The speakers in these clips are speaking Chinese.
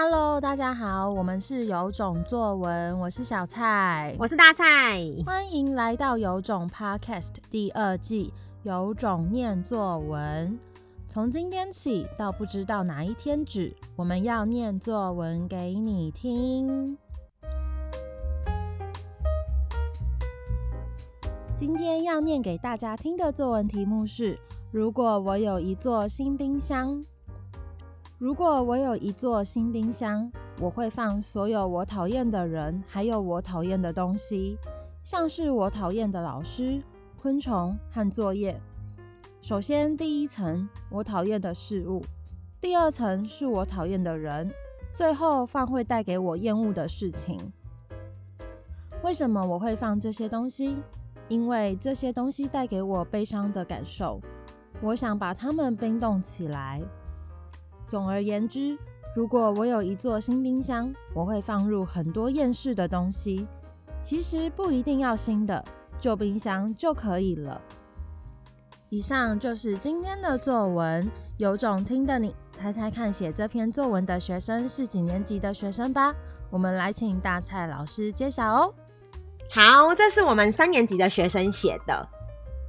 Hello，大家好，我们是有种作文，我是小蔡，我是大蔡，欢迎来到有种 Podcast 第二季，有种念作文。从今天起到不知道哪一天止，我们要念作文给你听。今天要念给大家听的作文题目是：如果我有一座新冰箱。如果我有一座新冰箱，我会放所有我讨厌的人，还有我讨厌的东西，像是我讨厌的老师、昆虫和作业。首先，第一层我讨厌的事物，第二层是我讨厌的人，最后放会带给我厌恶的事情。为什么我会放这些东西？因为这些东西带给我悲伤的感受，我想把它们冰冻起来。总而言之，如果我有一座新冰箱，我会放入很多厌世的东西。其实不一定要新的，旧冰箱就可以了。以上就是今天的作文。有种听的你，猜猜看，写这篇作文的学生是几年级的学生吧？我们来请大蔡老师揭晓哦。好，这是我们三年级的学生写的。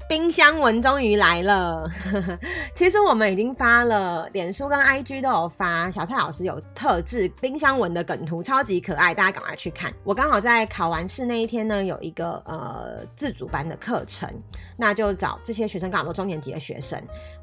冰箱文终于来了，其实我们已经发了，脸书跟 IG 都有发。小蔡老师有特制冰箱文的梗图，超级可爱，大家赶快去看。我刚好在考完试那一天呢，有一个呃自主班的课程，那就找这些学生，刚好都中年级的学生，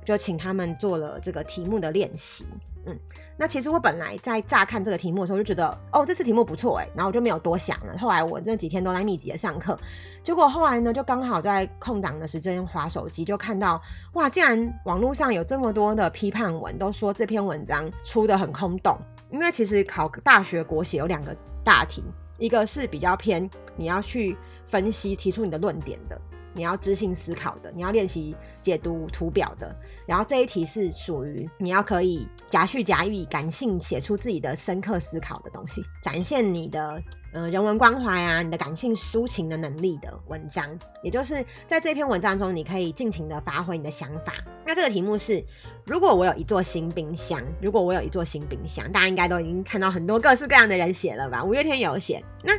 就请他们做了这个题目的练习。嗯，那其实我本来在乍看这个题目的时候就觉得，哦，这次题目不错哎，然后我就没有多想了。后来我这几天都在密集的上课，结果后来呢，就刚好在空档的时间滑手机，就看到哇，竟然网络上有这么多的批判文，都说这篇文章出的很空洞。因为其实考大学国写有两个大题，一个是比较偏你要去分析、提出你的论点的。你要知性思考的，你要练习解读图表的，然后这一题是属于你要可以夹叙夹议、感性写出自己的深刻思考的东西，展现你的。嗯，人文关怀啊，你的感性抒情的能力的文章，也就是在这篇文章中，你可以尽情的发挥你的想法。那这个题目是：如果我有一座新冰箱，如果我有一座新冰箱，大家应该都已经看到很多各式各样的人写了吧？五月天有写。那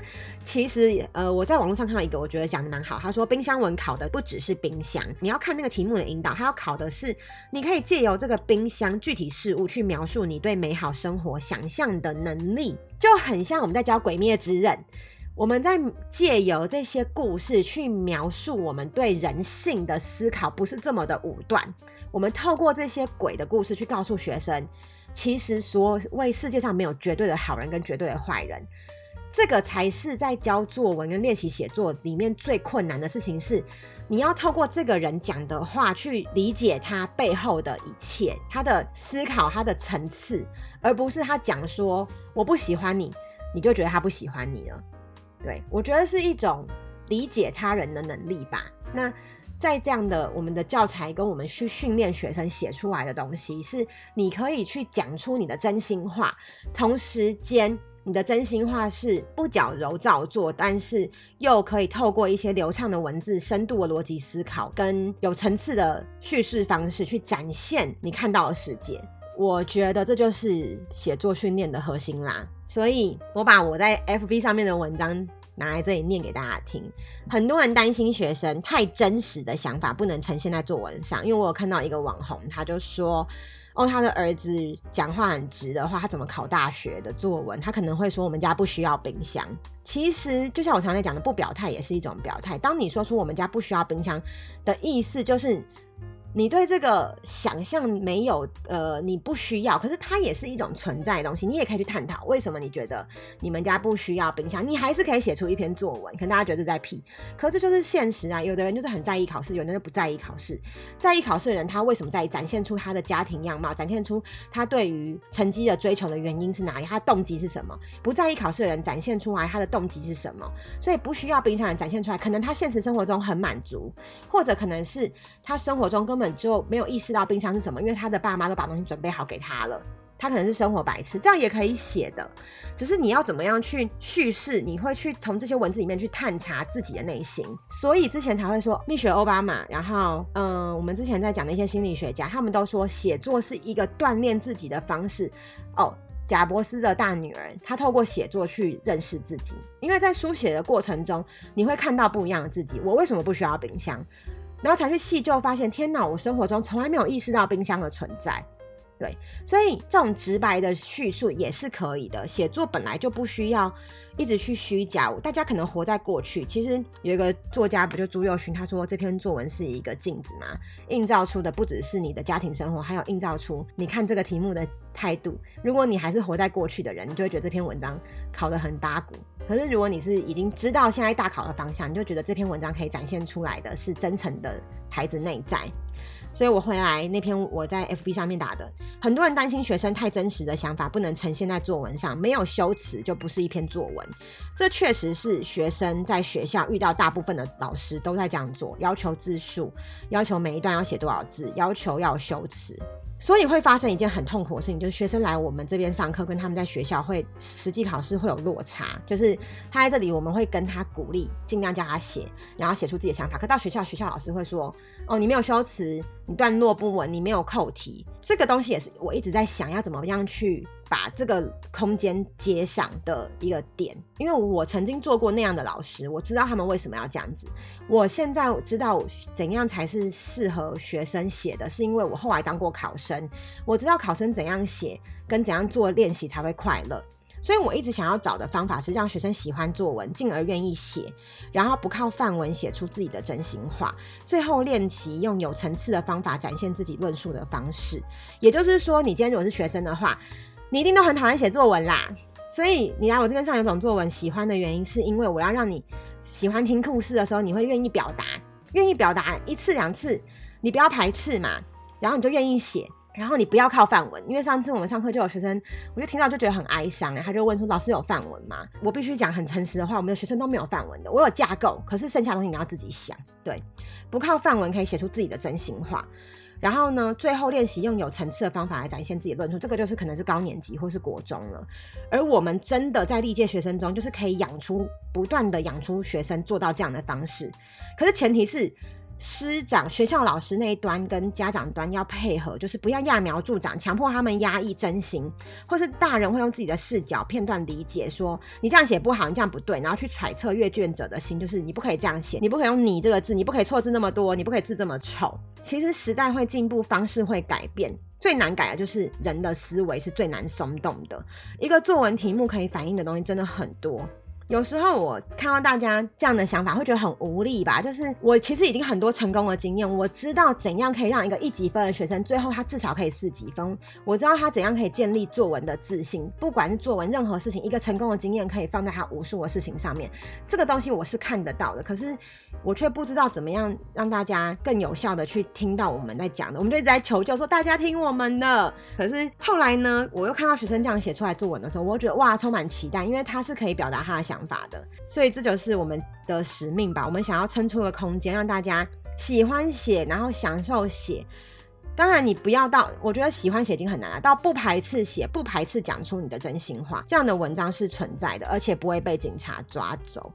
其实呃，我在网络上看到一个，我觉得讲的蛮好。他说，冰箱文考的不只是冰箱，你要看那个题目的引导，他要考的是你可以借由这个冰箱具体事物去描述你对美好生活想象的能力。就很像我们在教《鬼灭之刃》，我们在借由这些故事去描述我们对人性的思考，不是这么的武断。我们透过这些鬼的故事去告诉学生，其实所谓世界上没有绝对的好人跟绝对的坏人，这个才是在教作文跟练习写作里面最困难的事情是。你要透过这个人讲的话去理解他背后的一切，他的思考，他的层次，而不是他讲说我不喜欢你，你就觉得他不喜欢你了。对，我觉得是一种理解他人的能力吧。那在这样的我们的教材跟我们去训练学生写出来的东西，是你可以去讲出你的真心话，同时间。你的真心话是不矫揉造作，但是又可以透过一些流畅的文字、深度的逻辑思考跟有层次的叙事方式去展现你看到的世界。我觉得这就是写作训练的核心啦。所以我把我在 FB 上面的文章拿来这里念给大家听。很多人担心学生太真实的想法不能呈现在作文上，因为我有看到一个网红，他就说。哦，他的儿子讲话很直的话，他怎么考大学的作文？他可能会说：“我们家不需要冰箱。”其实，就像我常在讲的，不表态也是一种表态。当你说出“我们家不需要冰箱”的意思，就是。你对这个想象没有呃，你不需要，可是它也是一种存在的东西，你也可以去探讨为什么你觉得你们家不需要冰箱，你还是可以写出一篇作文。可能大家觉得这在屁，可这就是现实啊。有的人就是很在意考试，有的人就不在意考试。在意考试的人，他为什么在意？展现出他的家庭样貌，展现出他对于成绩的追求的原因是哪里？他的动机是什么？不在意考试的人，展现出来他的动机是什么？所以不需要冰箱人展现出来，可能他现实生活中很满足，或者可能是他生活中跟根本。就没有意识到冰箱是什么，因为他的爸妈都把东西准备好给他了。他可能是生活白痴，这样也可以写的。只是你要怎么样去叙事，你会去从这些文字里面去探查自己的内心。所以之前才会说蜜雪欧巴马，然后嗯，我们之前在讲的一些心理学家，他们都说写作是一个锻炼自己的方式。哦，贾伯斯的大女儿，她透过写作去认识自己，因为在书写的过程中，你会看到不一样的自己。我为什么不需要冰箱？然后才去细究，发现天哪，我生活中从来没有意识到冰箱的存在。对，所以这种直白的叙述也是可以的。写作本来就不需要一直去虚假，大家可能活在过去。其实有一个作家，不就朱宥勋，他说这篇作文是一个镜子嘛，映照出的不只是你的家庭生活，还有映照出你看这个题目的态度。如果你还是活在过去的人，你就会觉得这篇文章考得很八股。可是如果你是已经知道现在大考的方向，你就觉得这篇文章可以展现出来的是真诚的孩子内在。所以我回来那篇我在 FB 上面打的，很多人担心学生太真实的想法不能呈现在作文上，没有修辞就不是一篇作文。这确实是学生在学校遇到大部分的老师都在这样做，要求字数，要求每一段要写多少字，要求要修辞。所以会发生一件很痛苦的事情，就是学生来我们这边上课，跟他们在学校会实际考试会有落差。就是他在这里，我们会跟他鼓励，尽量叫他写，然后写出自己的想法。可到学校，学校老师会说：“哦，你没有修辞，你段落不稳，你没有扣题。”这个东西也是我一直在想要怎么样去。把这个空间接上的一个点，因为我曾经做过那样的老师，我知道他们为什么要这样子。我现在知道怎样才是适合学生写的，是因为我后来当过考生，我知道考生怎样写跟怎样做练习才会快乐。所以我一直想要找的方法是让学生喜欢作文，进而愿意写，然后不靠范文写出自己的真心话，最后练习用有层次的方法展现自己论述的方式。也就是说，你今天如果是学生的话。你一定都很讨厌写作文啦，所以你来我这边上有种作文喜欢的原因，是因为我要让你喜欢听故事的时候，你会愿意表达，愿意表达一次两次，你不要排斥嘛，然后你就愿意写，然后你不要靠范文，因为上次我们上课就有学生，我就听到就觉得很哀伤，他就问说：“老师有范文吗？”我必须讲很诚实的话，我们的学生都没有范文的，我有架构，可是剩下的东西你要自己想，对，不靠范文可以写出自己的真心话。然后呢，最后练习用有层次的方法来展现自己的论述，这个就是可能是高年级或是国中了。而我们真的在历届学生中，就是可以养出不断的养出学生做到这样的方式。可是前提是。师长、学校老师那一端跟家长端要配合，就是不要揠苗助长，强迫他们压抑真心，或是大人会用自己的视角片段理解，说你这样写不好，你这样不对，然后去揣测阅卷者的心，就是你不可以这样写，你不可以用“你”这个字，你不可以错字那么多，你不可以字这么丑。其实时代会进步，方式会改变，最难改的就是人的思维是最难松动的。一个作文题目可以反映的东西真的很多。有时候我看到大家这样的想法，会觉得很无力吧？就是我其实已经很多成功的经验，我知道怎样可以让一个一级分的学生，最后他至少可以四级分。我知道他怎样可以建立作文的自信，不管是作文任何事情，一个成功的经验可以放在他无数的事情上面。这个东西我是看得到的，可是我却不知道怎么样让大家更有效的去听到我们在讲的。我们就一直在求救说大家听我们的。可是后来呢，我又看到学生这样写出来作文的时候，我觉得哇，充满期待，因为他是可以表达他的想。想法的，所以这就是我们的使命吧。我们想要撑出个空间，让大家喜欢写，然后享受写。当然，你不要到，我觉得喜欢写已经很难了，到不排斥写，不排斥讲出你的真心话，这样的文章是存在的，而且不会被警察抓走。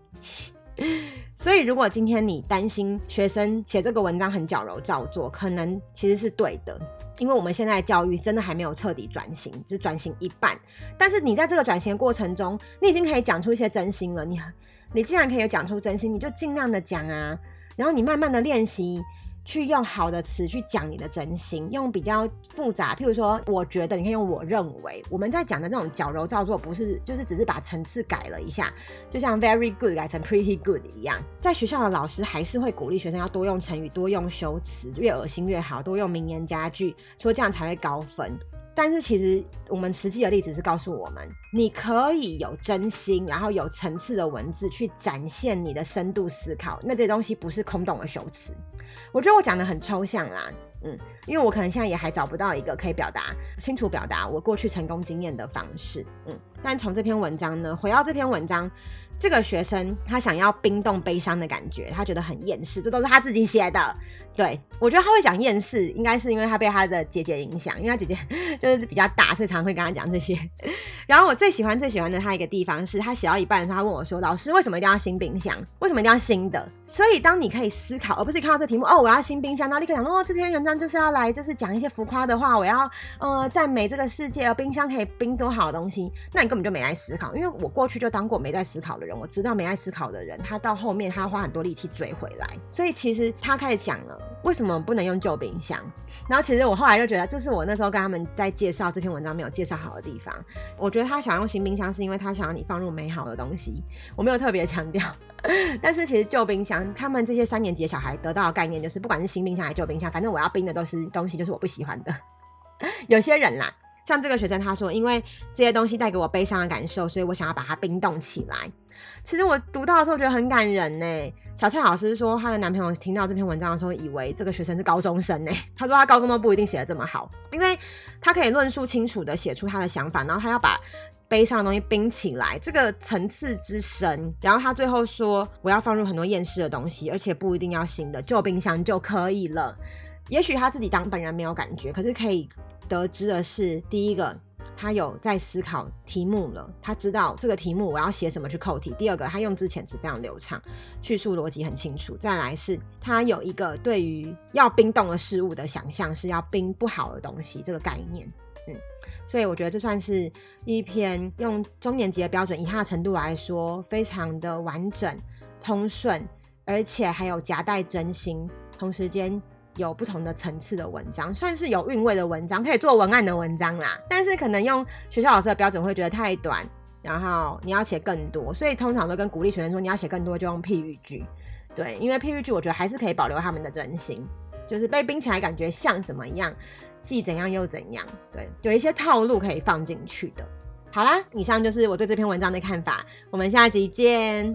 所以，如果今天你担心学生写这个文章很矫揉造作，可能其实是对的。因为我们现在的教育真的还没有彻底转型，只转型一半。但是你在这个转型的过程中，你已经可以讲出一些真心了。你，你既然可以讲出真心，你就尽量的讲啊，然后你慢慢的练习。去用好的词去讲你的真心，用比较复杂，譬如说，我觉得你可以用我认为。我们在讲的这种矫揉造作，不是就是只是把层次改了一下，就像 very good 改成 pretty good 一样。在学校的老师还是会鼓励学生要多用成语，多用修辞，越恶心越好，多用名言佳句，说这样才会高分。但是其实我们实际的例子是告诉我们，你可以有真心，然后有层次的文字去展现你的深度思考，那这东西不是空洞的修辞。我觉得我讲得很抽象啦，嗯，因为我可能现在也还找不到一个可以表达清楚表达我过去成功经验的方式，嗯。但从这篇文章呢，回到这篇文章，这个学生他想要冰冻悲伤的感觉，他觉得很厌世，这都是他自己写的。对，我觉得他会讲厌世，应该是因为他被他的姐姐影响，因为他姐姐 就是比较大，所以常会跟他讲这些。然后我最喜欢最喜欢的他一个地方是他写到一半的时候，他问我说：“老师，为什么一定要新冰箱？为什么一定要新的？”所以当你可以思考，而不是看到这题目哦，我要新冰箱，然后立刻想哦，这篇文章就是要来就是讲一些浮夸的话，我要呃赞美这个世界，冰箱可以冰多好的东西，那你根本就没来思考。因为我过去就当过没在思考的人，我知道没爱思考的人，他到后面他要花很多力气追回来。所以其实他开始讲了。为什么不能用旧冰箱？然后其实我后来就觉得，这是我那时候跟他们在介绍这篇文章没有介绍好的地方。我觉得他想用新冰箱，是因为他想要你放入美好的东西。我没有特别强调，但是其实旧冰箱，他们这些三年级的小孩得到的概念就是，不管是新冰箱还是旧冰箱，反正我要冰的都是东西，就是我不喜欢的。有些人啦，像这个学生他说，因为这些东西带给我悲伤的感受，所以我想要把它冰冻起来。其实我读到的时候觉得很感人呢。小蔡老师说，她的男朋友听到这篇文章的时候，以为这个学生是高中生呢。他说他高中都不一定写得这么好，因为他可以论述清楚的写出他的想法，然后他要把悲伤的东西冰起来，这个层次之深。然后他最后说，我要放入很多厌世的东西，而且不一定要新的，旧冰箱就可以了。也许他自己当本人没有感觉，可是可以得知的是，第一个。他有在思考题目了，他知道这个题目我要写什么去扣题。第二个，他用字遣词非常流畅，叙述逻辑很清楚。再来是，他有一个对于要冰冻的事物的想象，是要冰不好的东西这个概念。嗯，所以我觉得这算是一篇用中年级的标准，以他的程度来说，非常的完整、通顺，而且还有夹带真心，同时间。有不同的层次的文章，算是有韵味的文章，可以做文案的文章啦。但是可能用学校老师的标准会觉得太短，然后你要写更多，所以通常都跟鼓励学生说，你要写更多就用譬喻句。对，因为譬喻句我觉得还是可以保留他们的真心，就是被冰起来感觉像什么一样，既怎样又怎样。对，有一些套路可以放进去的。好啦，以上就是我对这篇文章的看法，我们下集见。